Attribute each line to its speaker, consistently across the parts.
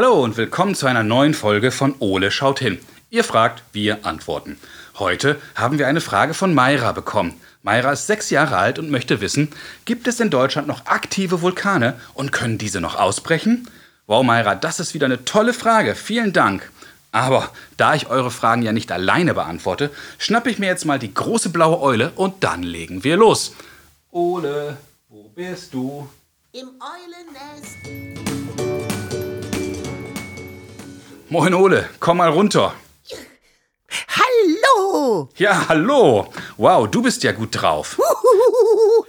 Speaker 1: Hallo und willkommen zu einer neuen Folge von Ole schaut hin. Ihr fragt, wir antworten. Heute haben wir eine Frage von Mayra bekommen. Mayra ist sechs Jahre alt und möchte wissen, gibt es in Deutschland noch aktive Vulkane und können diese noch ausbrechen? Wow, Mayra, das ist wieder eine tolle Frage. Vielen Dank. Aber da ich eure Fragen ja nicht alleine beantworte, schnappe ich mir jetzt mal die große blaue Eule und dann legen wir los. Ole, wo bist du?
Speaker 2: Im Eulennest.
Speaker 1: Moin Ole, komm mal runter.
Speaker 2: Hallo!
Speaker 1: Ja, hallo. Wow, du bist ja gut drauf.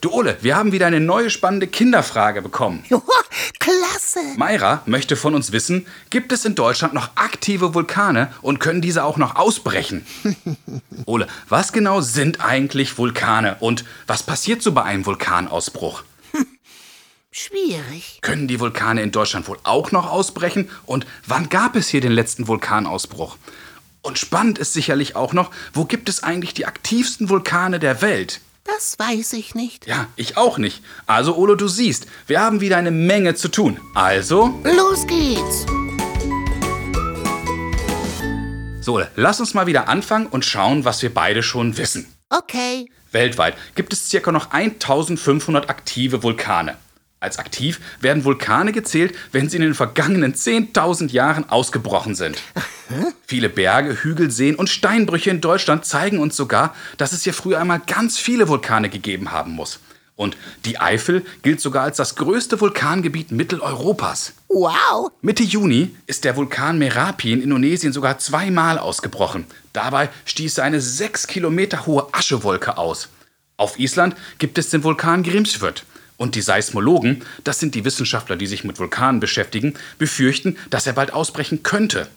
Speaker 1: Du Ole, wir haben wieder eine neue spannende Kinderfrage bekommen.
Speaker 2: Klasse!
Speaker 1: Mayra möchte von uns wissen, gibt es in Deutschland noch aktive Vulkane und können diese auch noch ausbrechen? Ole, was genau sind eigentlich Vulkane und was passiert so bei einem Vulkanausbruch?
Speaker 2: Schwierig.
Speaker 1: Können die Vulkane in Deutschland wohl auch noch ausbrechen? Und wann gab es hier den letzten Vulkanausbruch? Und spannend ist sicherlich auch noch, wo gibt es eigentlich die aktivsten Vulkane der Welt?
Speaker 2: Das weiß ich nicht.
Speaker 1: Ja, ich auch nicht. Also, Olo, du siehst, wir haben wieder eine Menge zu tun. Also,
Speaker 2: Los geht's!
Speaker 1: so, lass uns mal wieder anfangen und schauen, was wir beide schon wissen.
Speaker 2: Okay.
Speaker 1: Weltweit gibt es circa noch 1500 aktive Vulkane. Als aktiv werden Vulkane gezählt, wenn sie in den vergangenen 10.000 Jahren ausgebrochen sind. Viele Berge, Hügel, Seen und Steinbrüche in Deutschland zeigen uns sogar, dass es hier früher einmal ganz viele Vulkane gegeben haben muss. Und die Eifel gilt sogar als das größte Vulkangebiet Mitteleuropas.
Speaker 2: Wow.
Speaker 1: Mitte Juni ist der Vulkan Merapi in Indonesien sogar zweimal ausgebrochen. Dabei stieß er eine sechs Kilometer hohe Aschewolke aus. Auf Island gibt es den Vulkan Grímsvötn. Und die Seismologen, das sind die Wissenschaftler, die sich mit Vulkanen beschäftigen, befürchten, dass er bald ausbrechen könnte.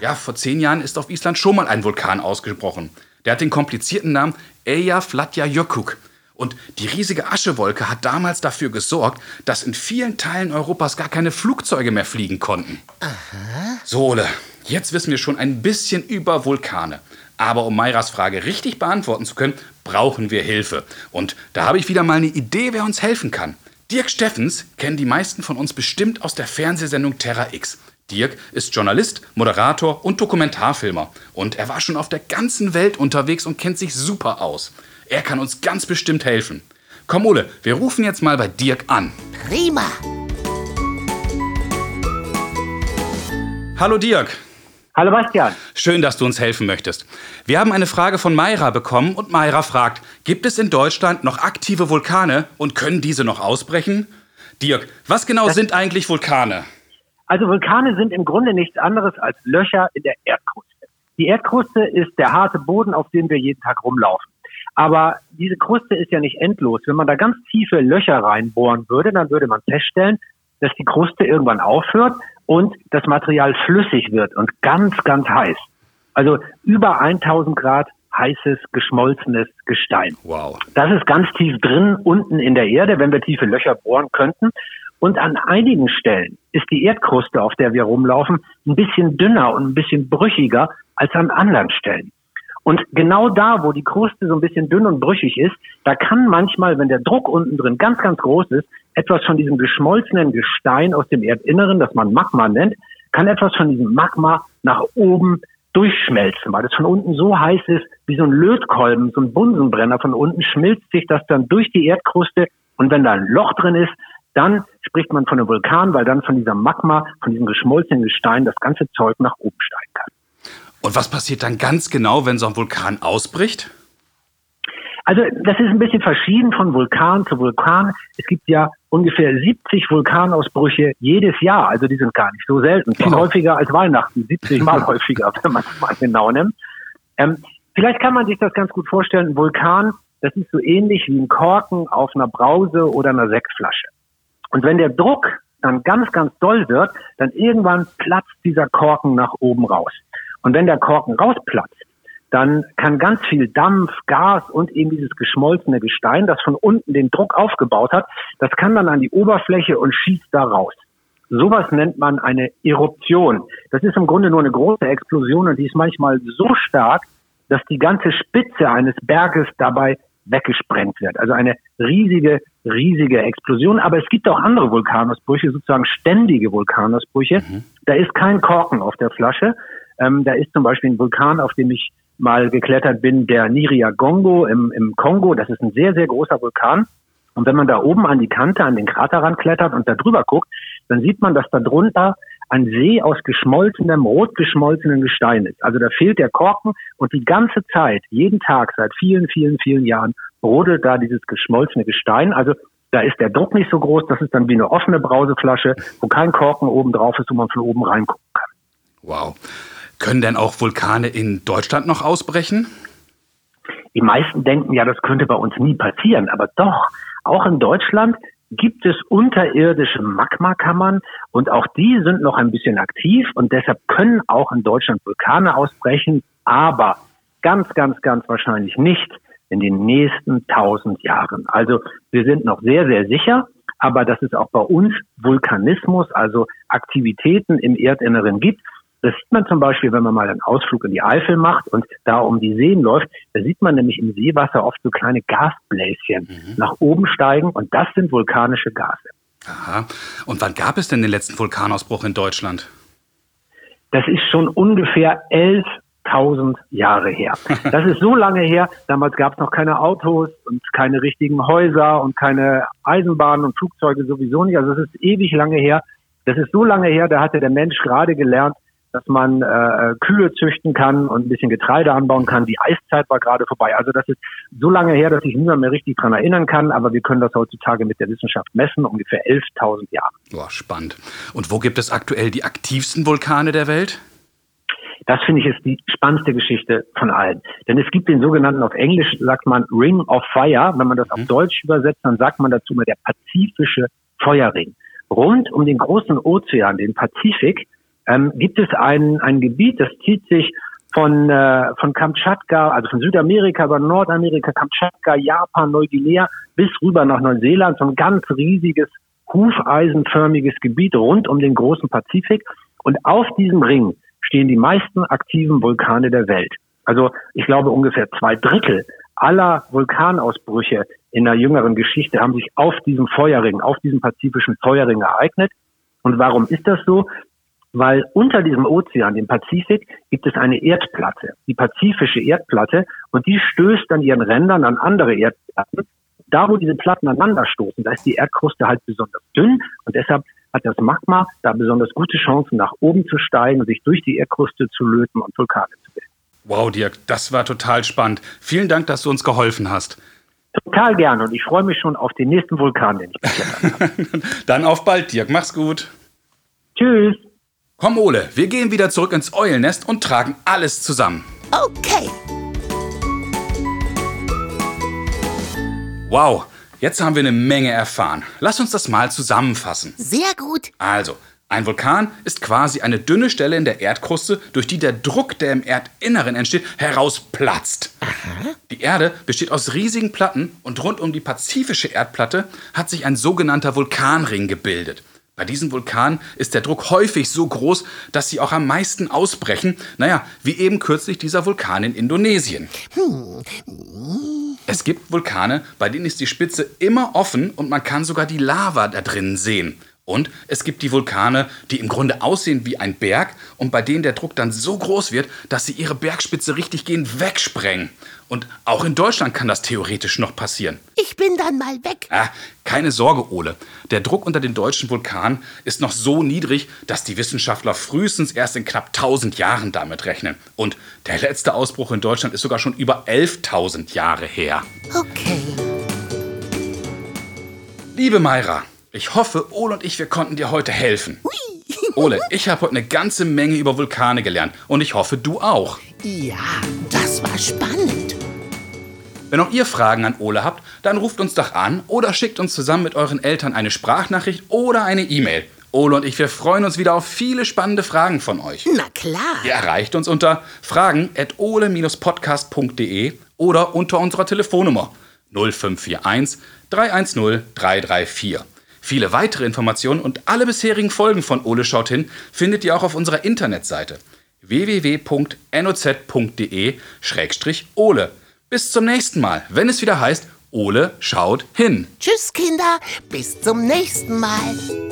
Speaker 1: Ja, vor zehn Jahren ist auf Island schon mal ein Vulkan ausgebrochen. Der hat den komplizierten Namen Eyjafjallajökull. Und die riesige Aschewolke hat damals dafür gesorgt, dass in vielen Teilen Europas gar keine Flugzeuge mehr fliegen konnten. So, Ole, jetzt wissen wir schon ein bisschen über Vulkane. Aber um Mayras Frage richtig beantworten zu können, brauchen wir Hilfe. Und da habe ich wieder mal eine Idee, wer uns helfen kann. Dirk Steffens kennen die meisten von uns bestimmt aus der Fernsehsendung Terra X. Dirk ist Journalist, Moderator und Dokumentarfilmer. Und er war schon auf der ganzen Welt unterwegs und kennt sich super aus. Er kann uns ganz bestimmt helfen. Komm, Ole, wir rufen jetzt mal bei Dirk an.
Speaker 2: Prima.
Speaker 1: Hallo Dirk.
Speaker 3: Hallo Bastian.
Speaker 1: Schön, dass du uns helfen möchtest. Wir haben eine Frage von Mayra bekommen und Mayra fragt, gibt es in Deutschland noch aktive Vulkane und können diese noch ausbrechen? Dirk, was genau sind eigentlich Vulkane?
Speaker 3: Also Vulkane sind im Grunde nichts anderes als Löcher in der Erdkruste. Die Erdkruste ist der harte Boden, auf dem wir jeden Tag rumlaufen. Aber diese Kruste ist ja nicht endlos. Wenn man da ganz tiefe Löcher reinbohren würde, dann würde man feststellen, dass die Kruste irgendwann aufhört und das Material flüssig wird und ganz, ganz heiß. Also über 1000 Grad heißes, geschmolzenes Gestein.
Speaker 1: Wow.
Speaker 3: Das ist ganz tief drin, unten in der Erde, wenn wir tiefe Löcher bohren könnten. Und an einigen Stellen ist die Erdkruste, auf der wir rumlaufen, ein bisschen dünner und ein bisschen brüchiger als an anderen Stellen. Und genau da, wo die Kruste so ein bisschen dünn und brüchig ist, da kann manchmal, wenn der Druck unten drin ganz, ganz groß ist, etwas von diesem geschmolzenen Gestein aus dem Erdinneren, das man Magma nennt, kann etwas von diesem Magma nach oben durchschmelzen, weil es von unten so heiß ist, wie so ein Lötkolben, so ein Bunsenbrenner. Von unten schmilzt sich das dann durch die Erdkruste und wenn da ein Loch drin ist, dann spricht man von einem Vulkan, weil dann von dieser Magma, von diesem geschmolzenen Gestein das ganze Zeug nach oben kann.
Speaker 1: Und was passiert dann ganz genau, wenn so ein Vulkan ausbricht?
Speaker 3: Also das ist ein bisschen verschieden von Vulkan zu Vulkan. Es gibt ja ungefähr 70 Vulkanausbrüche jedes Jahr. Also die sind gar nicht so selten. Viel
Speaker 1: Wow.
Speaker 3: häufiger als Weihnachten. 70 Mal häufiger, wenn man es mal genau nimmt. Ähm, vielleicht kann man sich das ganz gut vorstellen. Ein Vulkan, das ist so ähnlich wie ein Korken auf einer Brause oder einer Sektflasche. Und wenn der Druck dann ganz, ganz doll wird, dann irgendwann platzt dieser Korken nach oben raus. Und wenn der Korken rausplatzt, dann kann ganz viel Dampf, Gas und eben dieses geschmolzene Gestein, das von unten den Druck aufgebaut hat, das kann dann an die Oberfläche und schießt da raus. Sowas nennt man eine Eruption. Das ist im Grunde nur eine große Explosion und die ist manchmal so stark, dass die ganze Spitze eines Berges dabei weggesprengt wird. Also eine riesige, riesige Explosion. Aber es gibt auch andere Vulkanausbrüche, sozusagen ständige Vulkanausbrüche. Mhm. Da ist kein Korken auf der Flasche. Ähm, da ist zum Beispiel ein Vulkan, auf dem ich mal geklettert bin, der Niriagongo im, im Kongo. Das ist ein sehr, sehr großer Vulkan. Und wenn man da oben an die Kante, an den Kraterrand klettert und da drüber guckt, dann sieht man, dass da drunter ein See aus geschmolzenem, rot geschmolzenem Gestein ist. Also da fehlt der Korken und die ganze Zeit, jeden Tag, seit vielen, vielen, vielen Jahren, brodelt da dieses geschmolzene Gestein. Also da ist der Druck nicht so groß, das ist dann wie eine offene Brauseflasche, wo kein Korken oben drauf ist, wo man von oben reingucken kann.
Speaker 1: Wow. Können denn auch Vulkane in Deutschland noch ausbrechen?
Speaker 3: Die meisten denken ja, das könnte bei uns nie passieren, aber doch, auch in Deutschland gibt es unterirdische Magmakammern und auch die sind noch ein bisschen aktiv und deshalb können auch in Deutschland Vulkane ausbrechen, aber ganz, ganz, ganz wahrscheinlich nicht in den nächsten tausend Jahren. Also wir sind noch sehr, sehr sicher, aber dass es auch bei uns Vulkanismus, also Aktivitäten im Erdinneren gibt, das sieht man zum Beispiel, wenn man mal einen Ausflug in die Eifel macht und da um die Seen läuft. Da sieht man nämlich im Seewasser oft so kleine Gasbläschen mhm. nach oben steigen und das sind vulkanische Gase.
Speaker 1: Aha. Und wann gab es denn den letzten Vulkanausbruch in Deutschland?
Speaker 3: Das ist schon ungefähr 11.000 Jahre her. Das ist so lange her. Damals gab es noch keine Autos und keine richtigen Häuser und keine Eisenbahnen und Flugzeuge sowieso nicht. Also das ist ewig lange her. Das ist so lange her, da hatte der Mensch gerade gelernt, dass man äh, Kühe züchten kann und ein bisschen Getreide anbauen kann. Die Eiszeit war gerade vorbei. Also das ist so lange her, dass sich niemand mehr richtig dran erinnern kann, aber wir können das heutzutage mit der Wissenschaft messen, ungefähr 11.000 Jahre.
Speaker 1: Boah, spannend. Und wo gibt es aktuell die aktivsten Vulkane der Welt?
Speaker 3: Das finde ich ist die spannendste Geschichte von allen. Denn es gibt den sogenannten, auf Englisch sagt man Ring of Fire. Wenn man das auf mhm. Deutsch übersetzt, dann sagt man dazu mal der pazifische Feuerring. Rund um den großen Ozean, den Pazifik, ähm, gibt es ein, ein Gebiet, das zieht sich von, äh, von Kamtschatka, also von Südamerika über Nordamerika, Kamtschatka, Japan, Neuguinea bis rüber nach Neuseeland, so ein ganz riesiges, hufeisenförmiges Gebiet rund um den großen Pazifik. Und auf diesem Ring stehen die meisten aktiven Vulkane der Welt. Also ich glaube ungefähr zwei Drittel aller Vulkanausbrüche in der jüngeren Geschichte haben sich auf diesem Feuerring, auf diesem pazifischen Feuerring ereignet. Und warum ist das so? Weil unter diesem Ozean, dem Pazifik, gibt es eine Erdplatte, die pazifische Erdplatte, und die stößt an ihren Rändern an andere Erdplatten. Da, wo diese Platten aneinanderstoßen, da ist die Erdkruste halt besonders dünn und deshalb hat das Magma da besonders gute Chancen, nach oben zu steigen und sich durch die Erdkruste zu löten und Vulkane zu bilden.
Speaker 1: Wow, Dirk, das war total spannend. Vielen Dank, dass du uns geholfen hast.
Speaker 3: Total gerne und ich freue mich schon auf den nächsten Vulkan, den ich beklettert
Speaker 1: habe. Dann auf bald, Dirk. Mach's gut.
Speaker 3: Tschüss.
Speaker 1: Komm, Ole, wir gehen wieder zurück ins Eulennest und tragen alles zusammen.
Speaker 2: Okay.
Speaker 1: Wow, jetzt haben wir eine Menge erfahren. Lass uns das mal zusammenfassen.
Speaker 2: Sehr gut.
Speaker 1: Also, ein Vulkan ist quasi eine dünne Stelle in der Erdkruste, durch die der Druck, der im Erdinneren entsteht, herausplatzt. Aha. Die Erde besteht aus riesigen Platten und rund um die pazifische Erdplatte hat sich ein sogenannter Vulkanring gebildet. Bei diesen Vulkanen ist der Druck häufig so groß, dass sie auch am meisten ausbrechen. Naja, wie eben kürzlich dieser Vulkan in Indonesien. Es gibt Vulkane, bei denen ist die Spitze immer offen und man kann sogar die Lava da drin sehen. Und es gibt die Vulkane, die im Grunde aussehen wie ein Berg und bei denen der Druck dann so groß wird, dass sie ihre Bergspitze richtig gehen wegsprengen. Und auch in Deutschland kann das theoretisch noch passieren.
Speaker 2: Ich bin dann mal weg.
Speaker 1: Ah, keine Sorge, Ole. Der Druck unter den deutschen Vulkanen ist noch so niedrig, dass die Wissenschaftler frühestens erst in knapp 1000 Jahren damit rechnen. Und der letzte Ausbruch in Deutschland ist sogar schon über 11.000 Jahre her.
Speaker 2: Okay.
Speaker 1: Liebe Mayra, ich hoffe, Ole und ich, wir konnten dir heute helfen. Ole, ich habe heute eine ganze Menge über Vulkane gelernt und ich hoffe, du auch.
Speaker 2: Ja, das war spannend.
Speaker 1: Wenn auch ihr Fragen an Ole habt, dann ruft uns doch an oder schickt uns zusammen mit euren Eltern eine Sprachnachricht oder eine E-Mail. Ole und ich, wir freuen uns wieder auf viele spannende Fragen von euch.
Speaker 2: Na klar.
Speaker 1: Ihr erreicht uns unter fragen.ole-podcast.de oder unter unserer Telefonnummer 0541 310 334. Viele weitere Informationen und alle bisherigen Folgen von Ole schaut hin findet ihr auch auf unserer Internetseite www.noz.de-ole. Bis zum nächsten Mal, wenn es wieder heißt, Ole schaut hin.
Speaker 2: Tschüss, Kinder. Bis zum nächsten Mal.